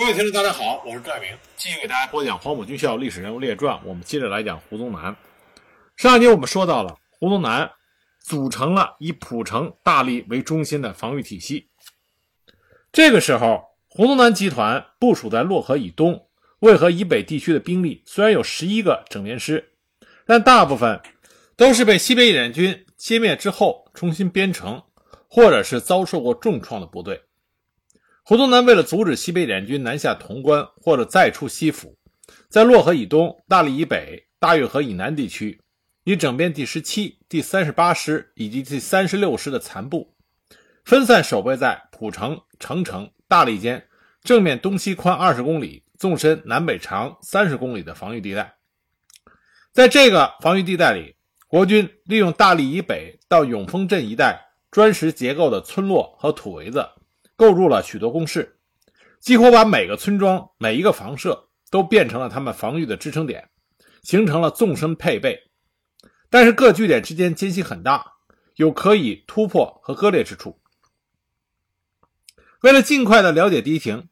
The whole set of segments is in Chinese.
各位听众，大家好，我是戴明，继续给大家播讲《黄埔军校历史人物列传》。我们接着来讲胡宗南。上一集我们说到了胡宗南组成了以蒲城、大荔为中心的防御体系。这个时候，胡宗南集团部署在洛河以东、渭河以北地区的兵力虽然有十一个整编师，但大部分都是被西北野战军歼灭之后重新编成，或者是遭受过重创的部队。胡宗南为了阻止西北联军南下潼关或者再出西府，在洛河以东、大荔以北、大运河以南地区，以整编第十七、第三十八师以及第三十六师的残部，分散守备在蒲城、澄城、大荔间正面东西宽二十公里、纵深南北长三十公里的防御地带。在这个防御地带里，国军利用大荔以北到永丰镇一带砖石结构的村落和土围子。构筑了许多工事，几乎把每个村庄、每一个房舍都变成了他们防御的支撑点，形成了纵深配备。但是各据点之间间隙很大，有可以突破和割裂之处。为了尽快的了解敌情，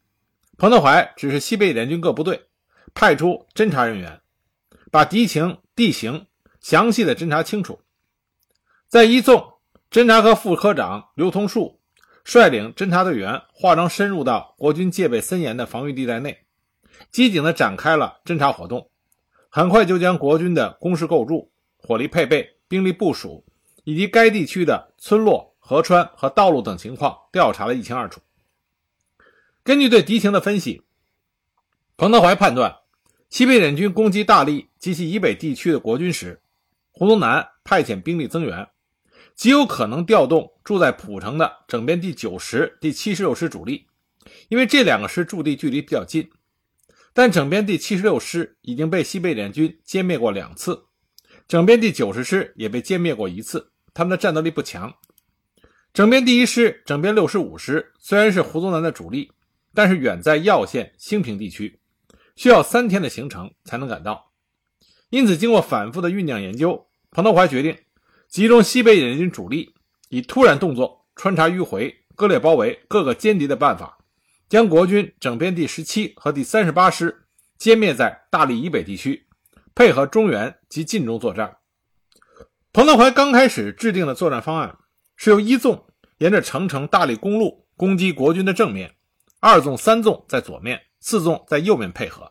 彭德怀指示西北联军各部队派出侦察人员，把敌情、地形详细的侦查清楚。在一纵，侦察科副科长刘同树。率领侦察队员化妆深入到国军戒备森严的防御地带内，机警地展开了侦察活动。很快就将国军的工事构筑、火力配备、兵力部署以及该地区的村落、河川和道路等情况调查了一清二楚。根据对敌情的分析，彭德怀判断，西北野军攻击大荔及其以北地区的国军时，胡宗南派遣兵力增援。极有可能调动住在蒲城的整编第九十、第七十六师主力，因为这两个师驻地距离比较近。但整编第七十六师已经被西北联军歼灭过两次，整编第九十师也被歼灭过一次，他们的战斗力不强。整编第一师、整编六十五师虽然是胡宗南的主力，但是远在耀县兴平地区，需要三天的行程才能赶到。因此，经过反复的酝酿研究，彭德怀决定。集中西北野军主力，以突然动作穿插迂回、割裂包围各个歼敌的办法，将国军整编第十七和第三十八师歼灭在大荔以北地区，配合中原及晋中作战。彭德怀刚开始制定的作战方案是由一纵沿着长城大荔公路攻击国军的正面，二纵、三纵在左面，四纵在右面配合。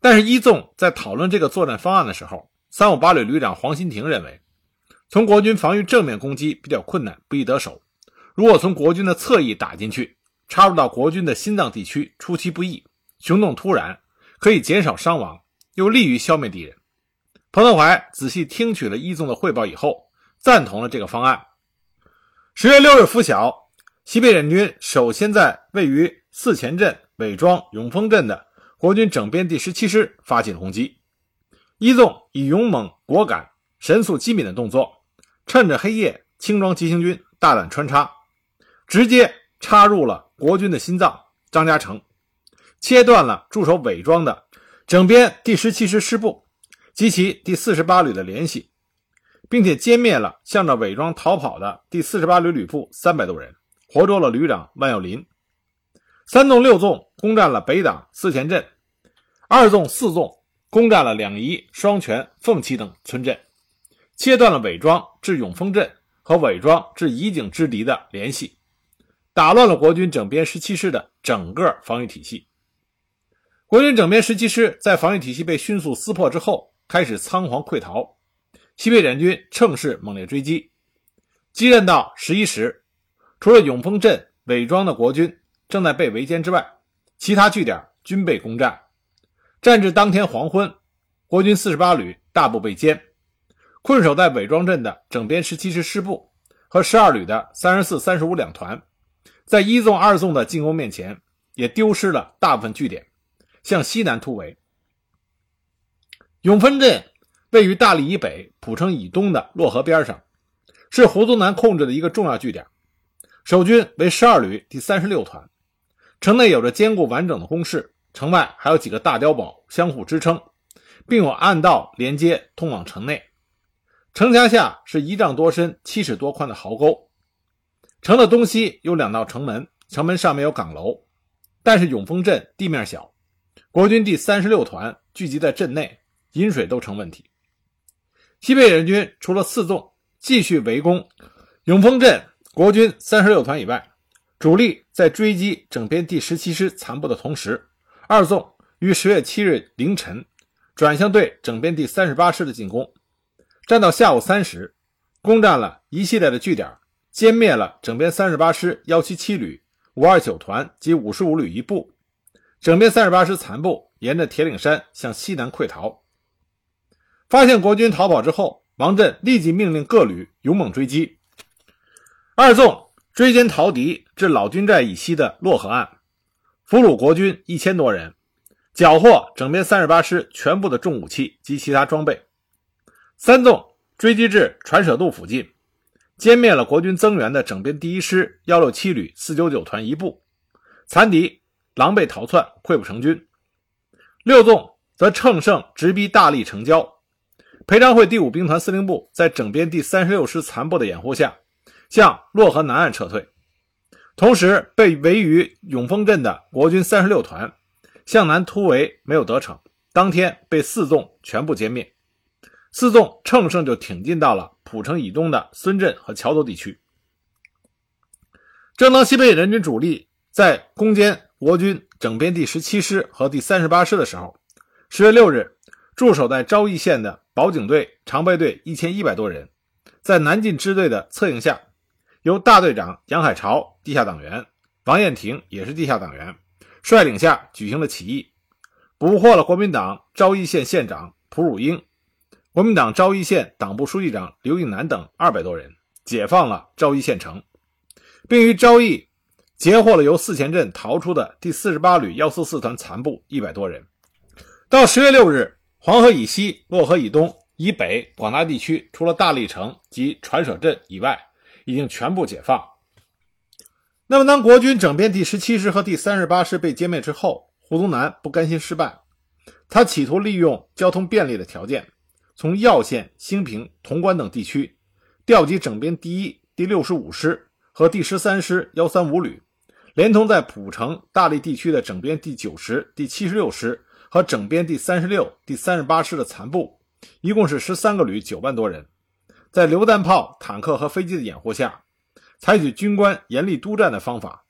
但是，一纵在讨论这个作战方案的时候，三五八旅旅长黄新亭认为。从国军防御正面攻击比较困难，不易得手。如果从国军的侧翼打进去，插入到国军的心脏地区，出其不意，行动突然，可以减少伤亡，又利于消灭敌人。彭德怀仔细听取了一纵的汇报以后，赞同了这个方案。十月六日拂晓，西北野军首先在位于四前镇、伪庄、永丰镇的国军整编第十七师发起了攻击。一纵以勇猛果敢、神速机敏的动作。趁着黑夜，轻装急行军大胆穿插，直接插入了国军的心脏张家城，切断了驻守伪装的整编第十七师师部及其第四十八旅的联系，并且歼灭了向着伪装逃跑的第四十八旅旅部三百多人，活捉了旅长万耀林。三纵、六纵攻占了北党四前镇，二纵、四纵攻占了两仪、双泉、凤岐等村镇。切断了伪装至永丰镇和伪装至宜景之敌的联系，打乱了国军整编十七师的整个防御体系。国军整编十七师在防御体系被迅速撕破之后，开始仓皇溃逃。西北联军乘势猛烈追击，激战到十一时，除了永丰镇伪装的国军正在被围歼之外，其他据点均被攻占。战至当天黄昏，国军四十八旅大部被歼。困守在伪装镇的整编十七师师部和十二旅的三十四、三十五两团，在一纵、二纵的进攻面前，也丢失了大部分据点，向西南突围。永丰镇位于大荔以北、蒲城以东的洛河边上，是胡宗南控制的一个重要据点。守军为十二旅第三十六团，城内有着坚固完整的工事，城外还有几个大碉堡相互支撑，并有暗道连接通往城内。城墙下是一丈多深、七尺多宽的壕沟。城的东西有两道城门，城门上面有岗楼。但是永丰镇地面小，国军第三十六团聚集在镇内，饮水都成问题。西北野军除了四纵继续围攻永丰镇国军三十六团以外，主力在追击整编第十七师残部的同时，二纵于十月七日凌晨转向对整编第三十八师的进攻，战到下午三时，攻占了一系列的据点，歼灭了整编三十八师幺七七旅、五二九团及五十五旅一部，整编三十八师残部沿着铁岭山向西南溃逃。发现国军逃跑之后，王震立即命令各旅勇猛追击。二纵追歼逃敌至老军寨以西的洛河岸，俘虏国军一千多人，缴获整编三十八师全部的重武器及其他装备。三纵追击至传舍渡附近，歼灭了国军增援的整编第一师幺六七旅四九九团一部，残敌狼狈逃窜，溃不成军。六纵则乘胜直逼大荔城郊，裴昌会第五兵团司令部在整编第三十六师残部的掩护下。向洛河南岸撤退，同时被围于永丰镇的国军三十六团向南突围没有得逞，当天被四纵全部歼灭。四纵乘胜就挺进到了蒲城以东的孙镇和桥头地区。正当西北野战军主力在攻坚国军整编第十七师和第三十八师的时候，十月六日，驻守在昭义县的保警队常备队一千一百多人，在南进支队的策应下。由大队长杨海潮（地下党员）、王彦廷（也是地下党员）率领下举行了起义，捕获了国民党昭义县县长蒲汝英、国民党昭义县党部书记长刘应南等二百多人，解放了昭义县城，并于昭义截获了由四前镇逃出的第四十八旅幺四四团残部一百多人。到十月六日，黄河以西、洛河以东、以北广大地区，除了大荔城及传舍镇以外，已经全部解放。那么，当国军整编第十七师和第三十八师被歼灭之后，胡宗南不甘心失败，他企图利用交通便利的条件，从耀县、兴平、潼关等地区调集整编第一、第六十五师和第十三师幺三五旅，连同在蒲城、大荔地区的整编第九师、第七十六师和整编第三十六、第三十八师的残部，一共是十三个旅，九万多人。在榴弹炮、坦克和飞机的掩护下，采取军官严厉督战的方法，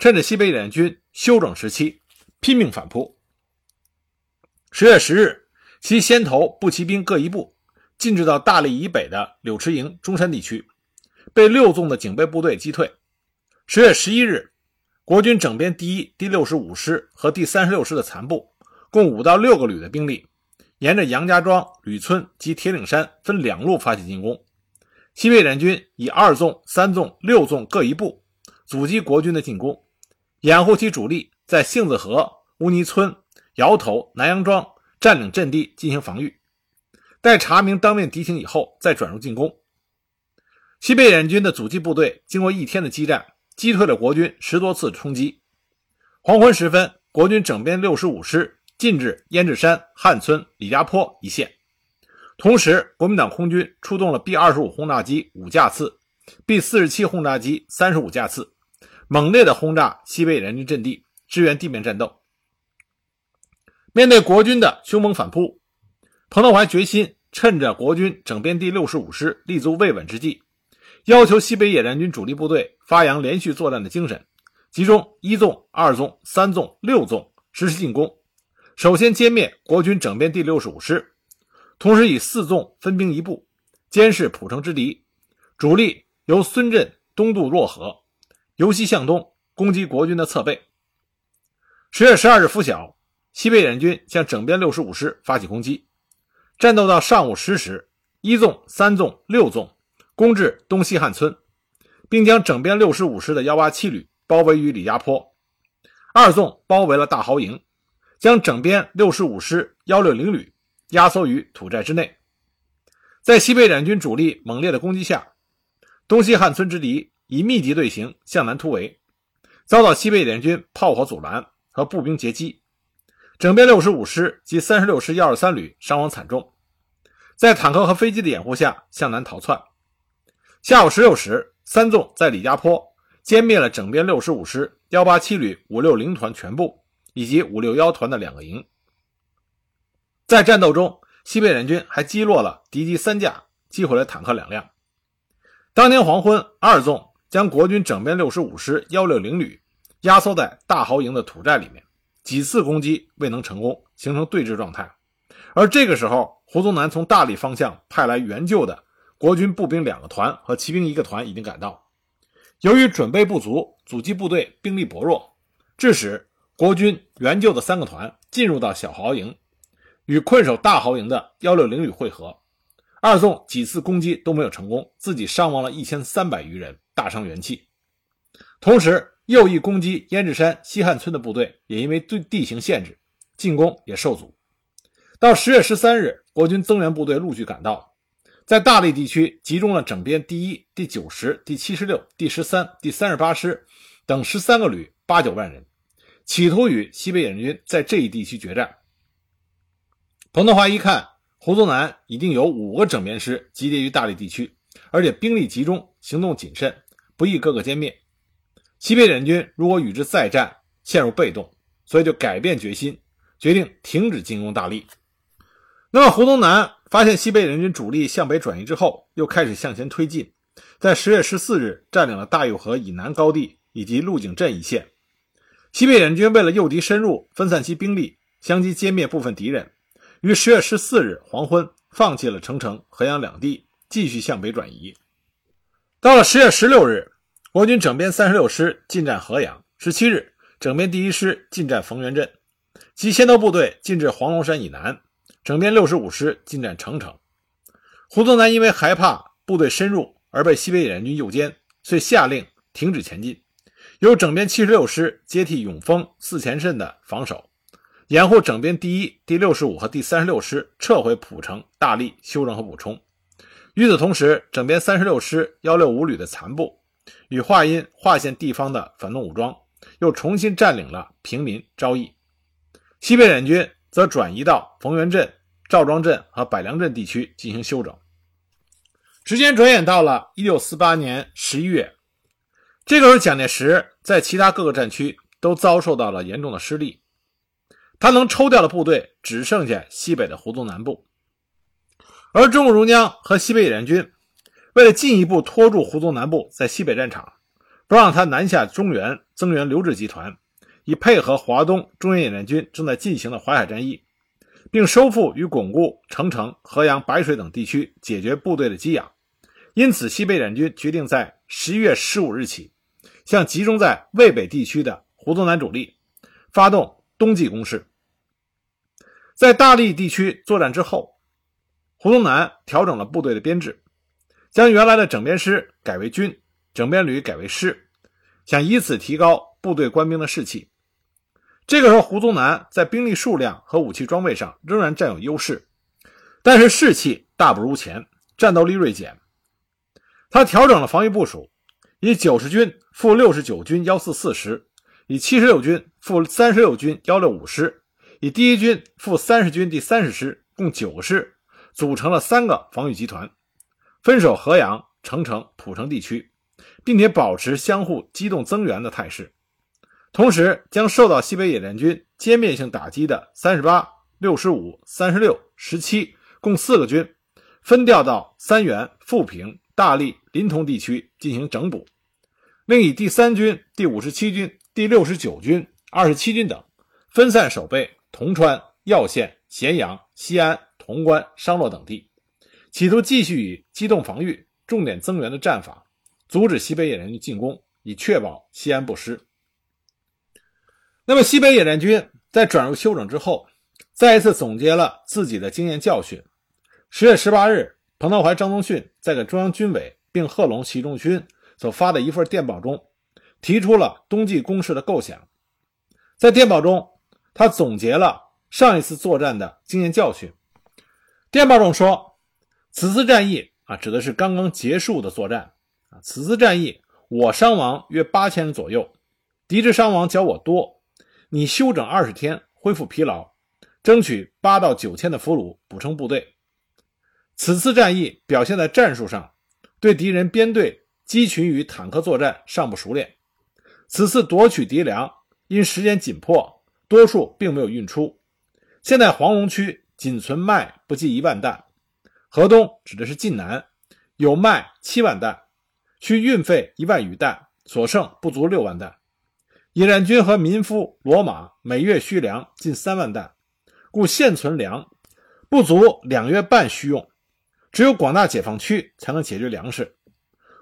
趁着西北野战军休整时期，拼命反扑。十月十日，其先头步骑兵各一部进至到大荔以北的柳池营、中山地区，被六纵的警备部队击退。十月十一日，国军整编第一、第六十五师和第三十六师的残部，共五到六个旅的兵力。沿着杨家庄、吕村及铁岭山分两路发起进攻，西北野军以二纵、三纵、六纵各一部阻击国军的进攻，掩护其主力在杏子河、乌泥村、窑头、南阳庄占领阵地进行防御。待查明当面敌情以后，再转入进攻。西北野军的阻击部队经过一天的激战，击退了国军十多次冲击。黄昏时分，国军整编六十五师。进至胭脂山、汉村、李家坡一线，同时，国民党空军出动了 B 二十五轰炸机五架次，B 四十七轰炸机三十五架次，猛烈的轰炸西北野战军阵地，支援地面战斗。面对国军的凶猛反扑，彭德怀决心趁着国军整编第六十五师立足未稳之际，要求西北野战军主力部队发扬连续作战的精神，集中一纵、二纵、三纵、六纵实施进攻。首先歼灭国军整编第六十五师，同时以四纵分兵一部，监视蒲城之敌。主力由孙镇东渡洛河，由西向东攻击国军的侧背。十月十二日拂晓，西北联军向整编六十五师发起攻击。战斗到上午十时，一纵、三纵、六纵攻至东西汉村，并将整编六十五师的幺八七旅包围于李家坡。二纵包围了大豪营。将整编六十五师幺六零旅压缩于土寨之内，在西北联军主力猛烈的攻击下，东西汉村之敌以密集队形向南突围，遭到西北联军炮火阻拦和步兵截击，整编六十五师及三十六师幺二三旅伤亡惨重，在坦克和飞机的掩护下向南逃窜。下午十六时，三纵在李家坡歼灭了整编六十五师、幺八七旅五六零团全部，以及五六幺团的两个营。在战斗中，西北联军还击落了敌机三架，击毁了坦克两辆。当天黄昏，二纵将国军整编六十五师、幺六零旅压缩在大壕营的土寨里面，几次攻击未能成功，形成对峙状态。而这个时候，胡宗南从大理方向派来援救的国军步兵两个团和骑兵一个团已经赶到。由于准备不足，阻击部队兵力薄弱，致使国军援救的三个团进入到小壕营，与困守大壕营的幺六零旅会合。二纵几次攻击都没有成功，自己伤亡了一千三百余人，大伤元气。同时，右翼攻击胭脂山西汉村的部队也因为对地形限制，进攻也受阻。到十月十三日，国军增援部队陆续赶到。在大荔地区集中了整编第一、第九十、第七十六、第十三、第三十八师等十三个旅，八九万人，企图与西北野战军在这一地区决战。彭德怀一看，胡宗南已经有五个整编师集结于大荔地区，而且兵力集中，行动谨慎，不易各个歼灭。西北野战军如果与之再战，陷入被动，所以就改变决心，决定停止进攻大荔。那么胡宗南。发现西北联军主力向北转移之后，又开始向前推进，在十月十四日占领了大峪河以南高地以及鹿井镇一线。西北联军为了诱敌深入，分散其兵力，相继歼灭部分敌人，于十月十四日黄昏放弃了澄城、河阳两地，继续向北转移。到了十月十六日，国军整编三十六师进占河阳；十七日，整编第一师进占逢源镇，其先头部队进至黄龙山以南。整编六十五师进占澄城，胡宗南因为害怕部队深入而被西北野战军诱歼，遂下令停止前进，由整编七十六师接替永丰、四前镇的防守，掩护整编第一、第六十五和第三十六师撤回蒲城、大力休整和补充。与此同时，整编三十六师幺六五旅的残部与华阴、华县地方的反动武装又重新占领了平民昭义，西北联军则转移到逢源镇。赵庄镇和百良镇地区进行休整。时间转眼到了一九四八年十一月，这个时候蒋介石在其他各个战区都遭受到了严重的失利，他能抽调的部队只剩下西北的胡宗南部，而中共中央和西北野战军为了进一步拖住胡宗南部在西北战场，不让他南下中原增援刘志集团，以配合华东中原野战军正在进行的淮海战役。并收复与巩固澄城、河阳、白水等地区，解决部队的给养。因此，西北联军决定在十一月十五日起，向集中在渭北地区的胡宗南主力发动冬季攻势。在大荔地区作战之后，胡宗南调整了部队的编制，将原来的整编师改为军，整编旅改为师，想以此提高部队官兵的士气。这个时候，胡宗南在兵力数量和武器装备上仍然占有优势，但是士气大不如前，战斗力锐减。他调整了防御部署，以九十军副六十九军幺四四师，以七十六军副三十六军幺六五师，以第一军副三十军第三十师，共九个师，组成了三个防御集团，分守河阳、澄城、蒲城地区，并且保持相互机动增援的态势。同时，将受到西北野战军歼灭性打击的三十八、六十五、三十六、十七共四个军，分调到三原、富平、大荔、临潼地区进行整补；另以第三军、第五十七军、第六十九军、二十七军等分散守备铜川、耀县、咸阳、西安、潼关、商洛等地，企图继续以机动防御、重点增援的战法，阻止西北野战军进攻，以确保西安不失。那么，西北野战军在转入休整之后，再一次总结了自己的经验教训。十月十八日，彭德怀、张宗逊在给中央军委并贺龙、习仲勋所发的一份电报中，提出了冬季攻势的构想。在电报中，他总结了上一次作战的经验教训。电报中说：“此次战役啊，指的是刚刚结束的作战啊。此次战役，我伤亡约八千人左右，敌之伤亡较我多。”你休整二十天，恢复疲劳，争取八到九千的俘虏补充部队。此次战役表现在战术上，对敌人编队机群与坦克作战尚不熟练，此次夺取敌粮，因时间紧迫，多数并没有运出。现在黄龙区仅存麦不计一万担，河东指的是晋南，有麦七万担，需运费一万余担，所剩不足六万担。野战军和民夫骡马每月需粮近三万担，故现存粮不足两月半需用。只有广大解放区才能解决粮食。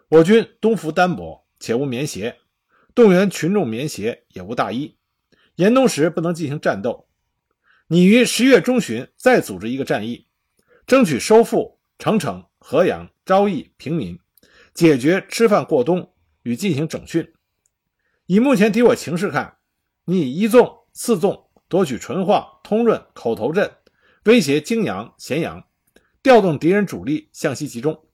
我军冬服单薄，且无棉鞋，动员群众棉鞋也无大衣。严冬时不能进行战斗，拟于十月中旬再组织一个战役，争取收复澄城、河阳、昭义平民，解决吃饭过冬与进行整训。以目前敌我情势看，你以一纵、四纵夺取淳化、通润、口头镇，威胁泾阳、咸阳。调动敌人主力向西集中，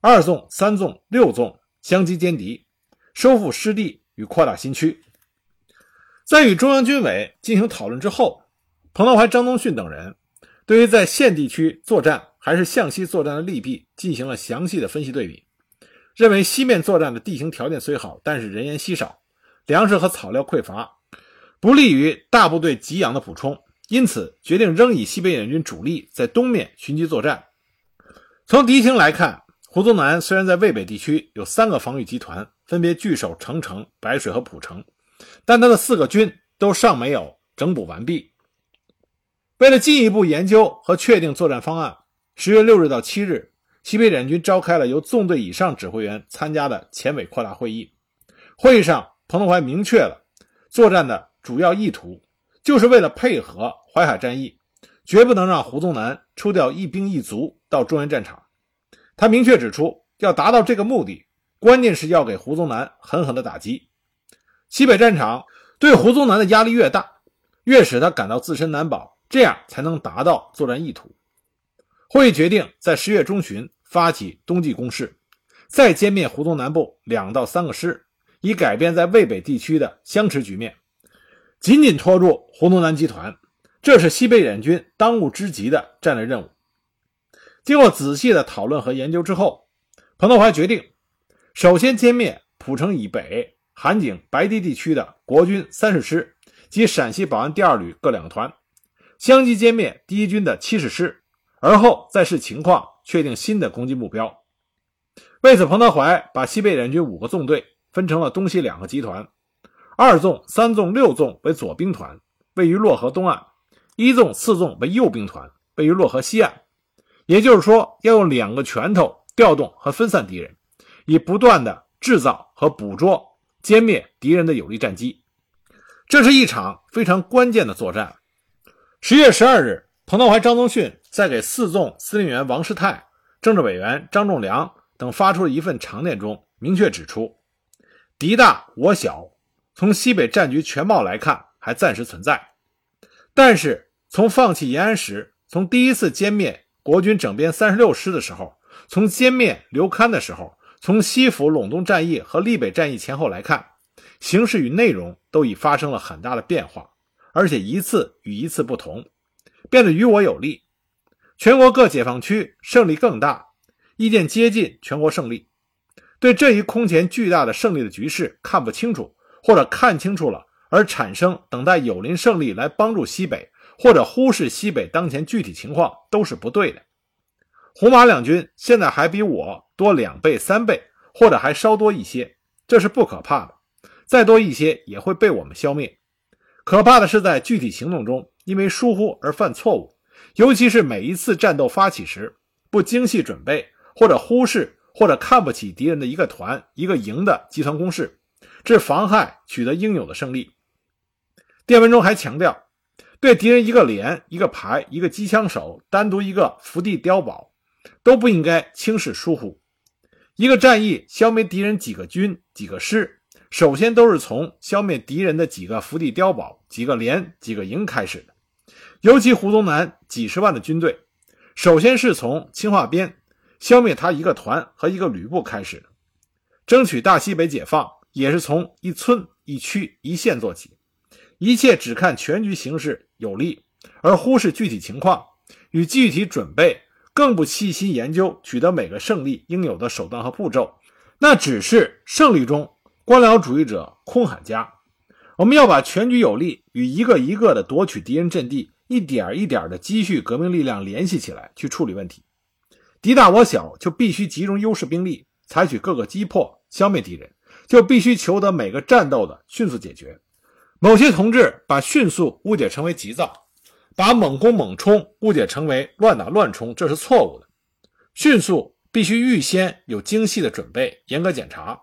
二纵、三纵、六纵相机歼敌，收复失地与扩大新区。在与中央军委进行讨论之后，彭德怀、张宗逊等人对于在县地区作战还是向西作战的利弊进行了详细的分析对比，认为西面作战的地形条件虽好，但是人烟稀少，粮食和草料匮乏，不利于大部队给养的补充。因此，决定仍以西北野军主力在东面寻机作战。从敌情来看，胡宗南虽然在渭北地区有三个防御集团，分别据守澄城、白水和蒲城，但他的四个军都尚没有整补完毕。为了进一步研究和确定作战方案，十月六日到七日，西北联军召开了由纵队以上指挥员参加的前委扩大会议。会议上，彭德怀明确了作战的主要意图。就是为了配合淮海战役，绝不能让胡宗南出调一兵一卒到中原战场。他明确指出，要达到这个目的，关键是要给胡宗南狠狠的打击。西北战场对胡宗南的压力越大，越使他感到自身难保，这样才能达到作战意图。会议决定在十月中旬发起冬季攻势，再歼灭胡宗南部两到三个师，以改变在渭北地区的相持局面。紧紧拖住胡宗南集团，这是西北野战军当务之急的战略任务。经过仔细的讨论和研究之后，彭德怀决定首先歼灭蒲城以北韩景、白堤地区的国军三十师及陕西保安第二旅各两个团，相继歼灭第一军的七十师，而后再视情况确定新的攻击目标。为此，彭德怀把西北野战军五个纵队分成了东西两个集团。二纵、三纵、六纵为左兵团，位于洛河东岸；一纵、四纵为右兵团，位于洛河西岸。也就是说，要用两个拳头调动和分散敌人，以不断的制造和捕捉、歼灭敌人的有利战机。这是一场非常关键的作战。十月十二日，彭德怀、张宗逊在给四纵司令员王世泰、政治委员张仲良等发出的一份长电中，明确指出：“敌大我小。”从西北战局全貌来看，还暂时存在；但是从放弃延安时，从第一次歼灭国军整编三十六师的时候，从歼灭刘戡的时候，从西府陇东战役和利北战役前后来看，形势与内容都已发生了很大的变化，而且一次与一次不同，变得与我有利。全国各解放区胜利更大，意见接近全国胜利，对这一空前巨大的胜利的局势看不清楚。或者看清楚了而产生等待友邻胜利来帮助西北，或者忽视西北当前具体情况都是不对的。胡马两军现在还比我多两倍、三倍，或者还稍多一些，这是不可怕的。再多一些也会被我们消灭。可怕的是在具体行动中因为疏忽而犯错误，尤其是每一次战斗发起时不精细准备，或者忽视或者看不起敌人的一个团、一个营的集团攻势。致妨害取得应有的胜利。电文中还强调，对敌人一个连、一个排、一个机枪手、单独一个伏地碉堡，都不应该轻视疏忽。一个战役消灭敌人几个军、几个师，首先都是从消灭敌人的几个伏地碉堡、几个连、几个营开始的。尤其胡宗南几十万的军队，首先是从清化边消灭他一个团和一个旅部开始的，争取大西北解放。也是从一村一区一县做起，一切只看全局形势有利，而忽视具体情况与具体准备，更不细心研究取得每个胜利应有的手段和步骤，那只是胜利中官僚主义者空喊家。我们要把全局有力与一个一个的夺取敌人阵地，一点一点的积蓄革命力量联系起来去处理问题。敌大我小，就必须集中优势兵力，采取各个击破、消灭敌人，就必须求得每个战斗的迅速解决。某些同志把迅速误解成为急躁，把猛攻猛冲误解成为乱打乱冲，这是错误的。迅速必须预先有精细的准备，严格检查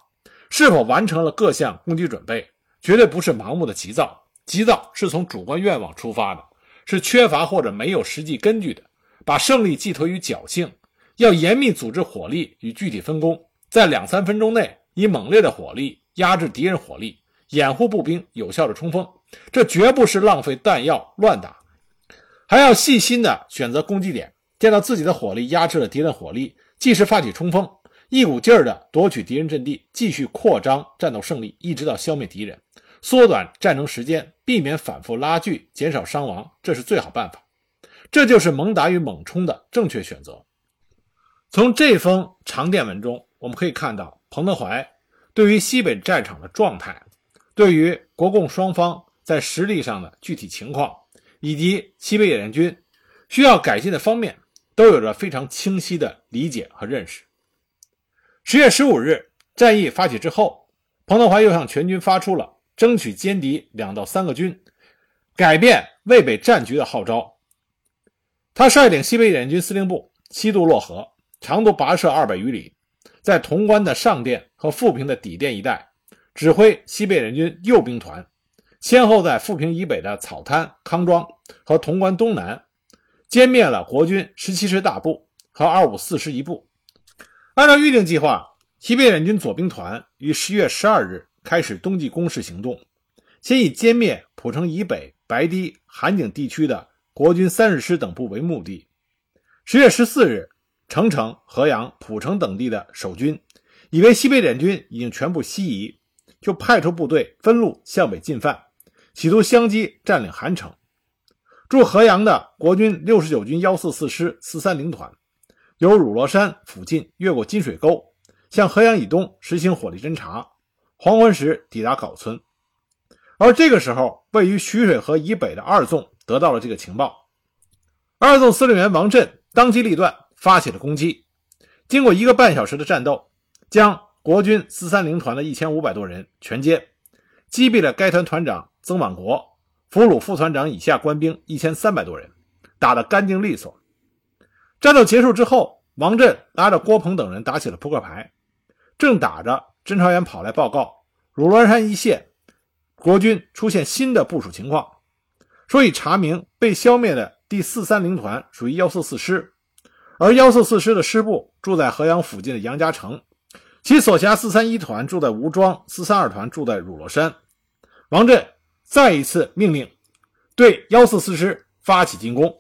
是否完成了各项攻击准备。绝对不是盲目的急躁，急躁是从主观愿望出发的，是缺乏或者没有实际根据的，把胜利寄托于侥幸。要严密组织火力与具体分工，在两三分钟内以猛烈的火力压制敌人火力，掩护步兵有效的冲锋。这绝不是浪费弹药乱打，还要细心的选择攻击点，见到自己的火力压制了敌人火力，即时发起冲锋，一股劲儿的夺取敌人阵地，继续扩张战斗胜利，一直到消灭敌人。缩短战争时间，避免反复拉锯，减少伤亡，这是最好办法。这就是猛打与猛冲的正确选择。从这封长电文中，我们可以看到彭德怀对于西北战场的状态，对于国共双方在实力上的具体情况，以及西北野战军需要改进的方面，都有着非常清晰的理解和认识。十月十五日，战役发起之后，彭德怀又向全军发出了。争取歼敌两到三个军，改变渭北战局的号召。他率领西北野战军司令部西渡洛河，长途跋涉二百余里，在潼关的上甸和富平的底甸一带，指挥西北野军右兵团，先后在富平以北的草滩、康庄和潼关东南歼灭了国军十七师大部和二五四师一部。按照预定计划，西北联军左兵团于十月十二日。开始冬季攻势行动，先以歼灭蒲城以北白堤、韩井地区的国军三十师等部为目的。十月十四日，澄城、河阳、蒲城等地的守军以为西北联军已经全部西移，就派出部队分路向北进犯，企图相机占领韩城。驻河阳的国军六十九军幺四四师四三零团，由乳螺山附近越过金水沟，向河阳以东实行火力侦察。黄昏时抵达皋村，而这个时候，位于徐水河以北的二纵得到了这个情报。二纵司令员王震当机立断，发起了攻击。经过一个半小时的战斗，将国军四三零团的一千五百多人全歼，击毙了该团团长曾满国，俘虏副团长以下官兵一千三百多人，打得干净利索。战斗结束之后，王震拉着郭鹏等人打起了扑克牌，正打着。侦察员跑来报告，鲁罗山一线国军出现新的部署情况，说已查明被消灭的第四三零团属于幺四四师，而幺四四师的师部住在河阳附近的杨家城，其所辖四三一团住在吴庄，四三二团住在乳罗山。王震再一次命令对幺四四师发起进攻，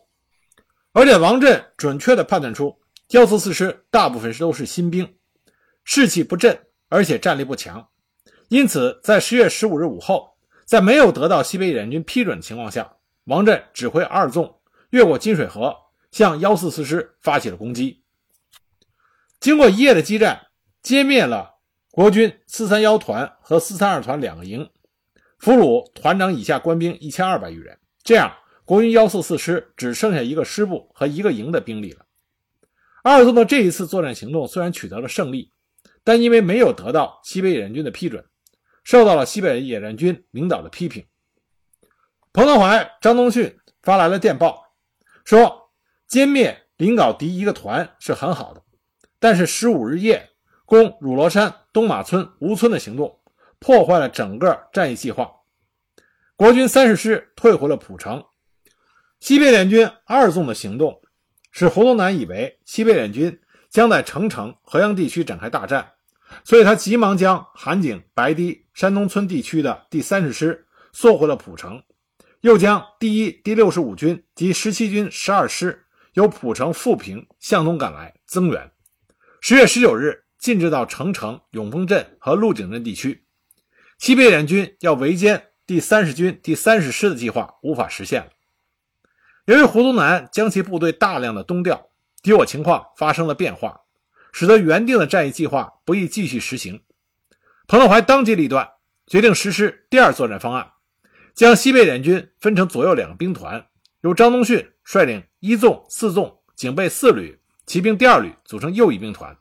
而且王震准确地判断出幺四四师大部分都是新兵，士气不振。而且战力不强，因此在十月十五日午后，在没有得到西北野战军批准的情况下，王震指挥二纵越过金水河，向幺四四师发起了攻击。经过一夜的激战，歼灭了国军四三幺团和四三二团两个营，俘虏团长以下官兵一千二百余人。这样，国军幺四四师只剩下一个师部和一个营的兵力了。二纵的这一次作战行动虽然取得了胜利。但因为没有得到西北野战军的批准，受到了西北野战军领导的批评。彭德怀、张宗逊发来了电报，说歼灭临皋敌一个团是很好的，但是十五日夜攻乳螺山、东马村、吴村的行动，破坏了整个战役计划。国军三十师退回了蒲城，西北联军二纵的行动，使胡宗南以为西北联军将在澄城、河阳地区展开大战。所以他急忙将韩景、白堤、山东村地区的第三十师缩回了蒲城，又将第一、第六十五军及十七军十二师由蒲城、富平向东赶来增援。十月十九日进至到澄城、永丰镇和鹿井镇地区，西北联军要围歼第三十军第三十师的计划无法实现了。由于胡宗南将其部队大量的东调，敌我情况发生了变化。使得原定的战役计划不易继续实行。彭德怀当机立断，决定实施第二作战方案，将西北联军分成左右两个兵团，由张宗逊率领一纵、四纵、警备四旅、骑兵第二旅组成右翼兵团，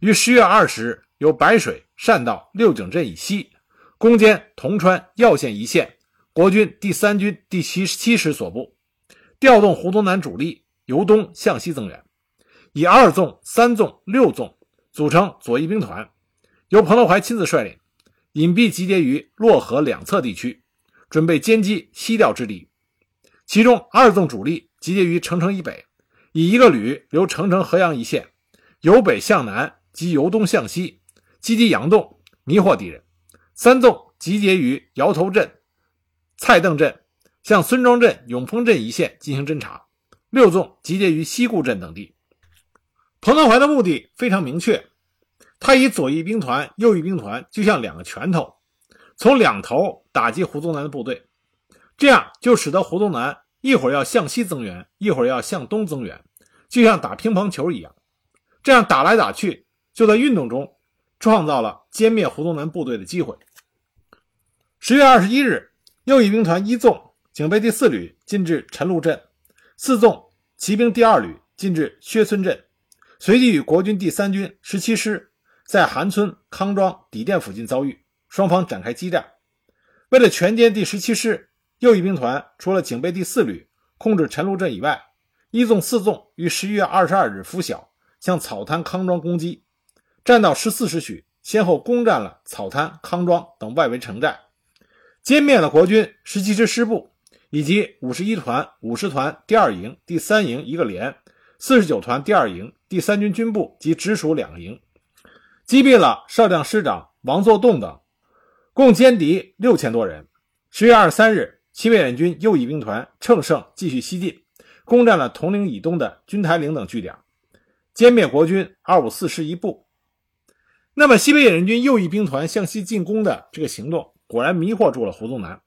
于十月二十日由白水善道六井镇以西，攻坚铜川耀县一线国军第三军第七七师所部，调动胡宗南主力由东向西增援，以二纵、三纵、六纵组成左翼兵团。由彭德怀亲自率领，隐蔽集结于洛河两侧地区，准备歼击西调之敌。其中二纵主力集结于城城以北，以一个旅由城城河阳一线，由北向南及由东向西，击击杨洞，迷惑敌人。三纵集结于窑头镇、蔡邓镇，向孙庄镇、永丰镇一线进行侦察。六纵集结于西固镇等地。彭德怀的目的非常明确。他以左翼兵团、右翼兵团就像两个拳头，从两头打击胡宗南的部队，这样就使得胡宗南一会儿要向西增援，一会儿要向东增援，就像打乒乓球一样。这样打来打去，就在运动中创造了歼灭胡宗南部队的机会。十月二十一日，右翼兵团一纵警备第四旅进至陈鹿镇，四纵骑兵第二旅进至薛村镇，随即与国军第三军十七师。在韩村、康庄、底店附近遭遇，双方展开激战。为了全歼第十七师右翼兵团，除了警备第四旅控制陈鹿镇以外，一纵、四纵于十一月二十二日拂晓向草滩、康庄攻击，战到十四时许，先后攻占了草滩、康庄等外围城寨，歼灭了国军十七师师部以及五十一团、五十团第二营、第三营一个连，四十九团第二营、第三军军部及直属两个营。击毙了少将师长王作栋等，共歼敌六千多人。十月二十三日，西北野军右翼兵团乘胜继续西进，攻占了铜陵以东的军台岭等据点，歼灭国军二五四师一部。那么，西北野人军右翼兵团向西进攻的这个行动，果然迷惑住了胡宗南。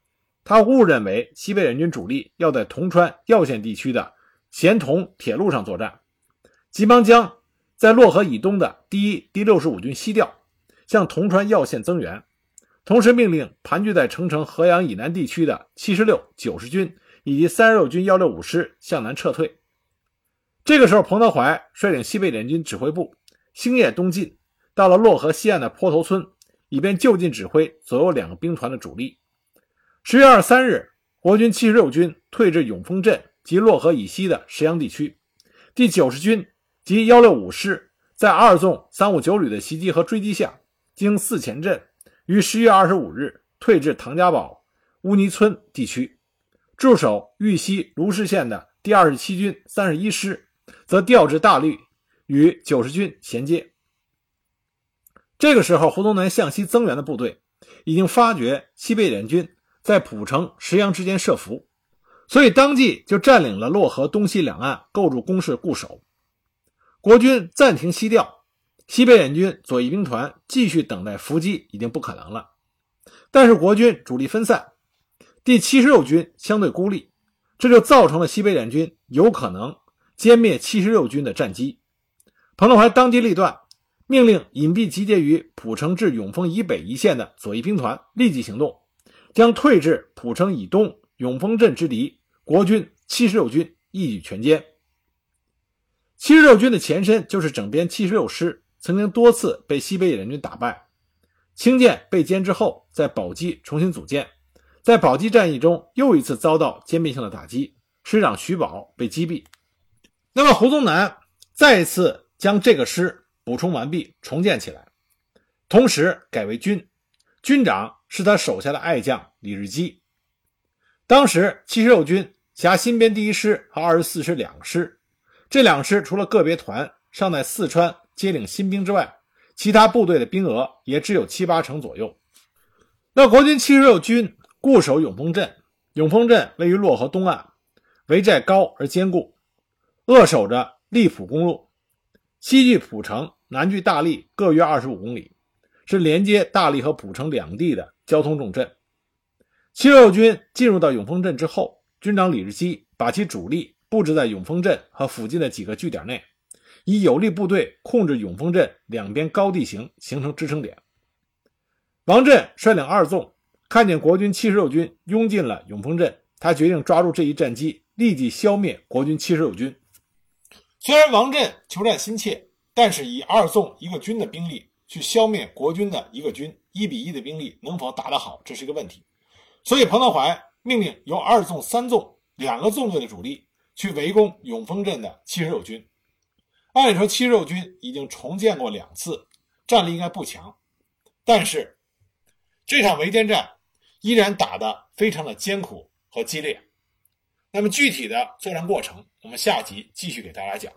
他误认为西北联军主力要在铜川要线地区的咸铜铁路上作战，急忙将。在洛河以东的第一、第六十五军西调，向铜川要线增援，同时命令盘踞在城城河阳以南地区的七十六、九十军以及三十六军幺六五师向南撤退。这个时候，彭德怀率领西北联军指挥部星夜东进，到了洛河西岸的坡头村，以便就近指挥左右两个兵团的主力。十月二十三日，国军七十六军退至永丰镇及洛河以西的石阳地区，第九十军。及幺六五师在二纵三五九旅的袭击和追击下，经四前镇，于十月二十五日退至唐家堡乌泥村地区。驻守豫西卢氏县的第二十七军三十一师，则调至大律，与九十军衔接。这个时候，胡宗南向西增援的部队已经发觉西北联军在蒲城、石阳之间设伏，所以当即就占领了洛河东西两岸，构筑工事固守。国军暂停西调，西北联军左翼兵团继续等待伏击已经不可能了。但是国军主力分散，第七十六军相对孤立，这就造成了西北联军有可能歼灭七十六军的战机。彭德怀当机立断，命令隐蔽集结于蒲城至永丰以北一线的左翼兵团立即行动，将退至蒲城以东永丰镇之敌国军七十六军一举全歼。七十六军的前身就是整编七十六师，曾经多次被西北野联军打败。清涧被歼之后，在宝鸡重新组建，在宝鸡战役中又一次遭到歼灭性的打击，师长徐宝被击毙。那么胡宗南再一次将这个师补充完毕，重建起来，同时改为军，军长是他手下的爱将李日基。当时七十六军辖新编第一师和二十四师两师。这两师除了个别团尚在四川接领新兵之外，其他部队的兵额也只有七八成左右。那国军七十六军固守永丰镇，永丰镇位于洛河东岸，围寨高而坚固，扼守着荔浦公路，西距浦城，南距大荔，各约二十五公里，是连接大荔和浦城两地的交通重镇。七十六军进入到永丰镇之后，军长李日基把其主力。布置在永丰镇和附近的几个据点内，以有力部队控制永丰镇两边高地形，形成支撑点。王震率领二纵，看见国军七十六军拥进了永丰镇，他决定抓住这一战机，立即消灭国军七十六军。虽然王震求战心切，但是以二纵一个军的兵力去消灭国军的一个军，一比一的兵力能否打得好，这是一个问题。所以彭德怀命令由二纵、三纵两个纵队的主力去围攻永丰镇的七十六军。按理说，七十六军已经重建过两次，战力应该不强，但是这场围歼战依然打得非常的艰苦和激烈。那么具体的作战过程，我们下集继续给大家讲。